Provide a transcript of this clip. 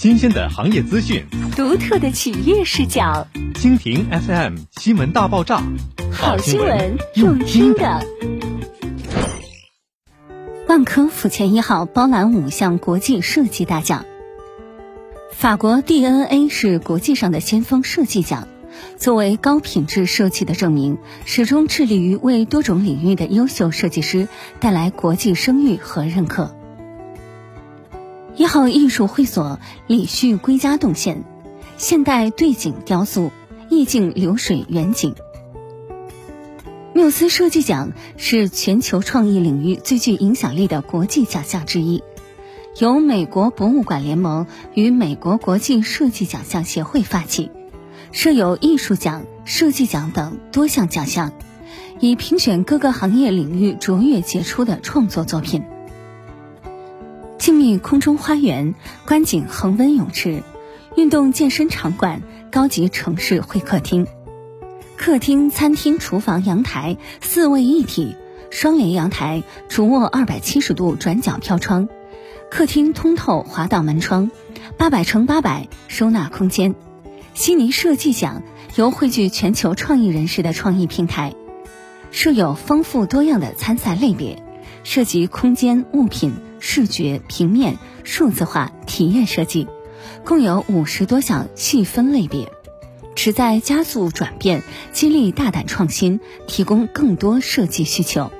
新鲜的行业资讯，独特的企业视角。蜻蜓 FM 新闻大爆炸，好新闻用听的。万科府前一号包揽五项国际设计大奖。法国 DNA 是国际上的先锋设计奖，作为高品质设计的证明，始终致力于为多种领域的优秀设计师带来国际声誉和认可。一号艺术会所李旭归家动线，现代对景雕塑，意境流水远景。缪斯设计奖是全球创意领域最具影响力的国际奖项之一，由美国博物馆联盟与美国国际设计奖项协会发起，设有艺术奖、设计奖等多项奖项，以评选各个行业领域卓越杰出的创作作品。静谧空中花园、观景恒温泳池、运动健身场馆、高级城市会客厅、客厅、餐厅、厨房、阳台四位一体，双联阳台，主卧二百七十度转角飘窗，客厅通透滑道门窗，八百乘八百收纳空间。悉尼设计奖由汇聚全球创意人士的创意平台，设有丰富多样的参赛类别，涉及空间、物品。视觉、平面、数字化、体验设计，共有五十多项细分类别，旨在加速转变，激励大胆创新，提供更多设计需求。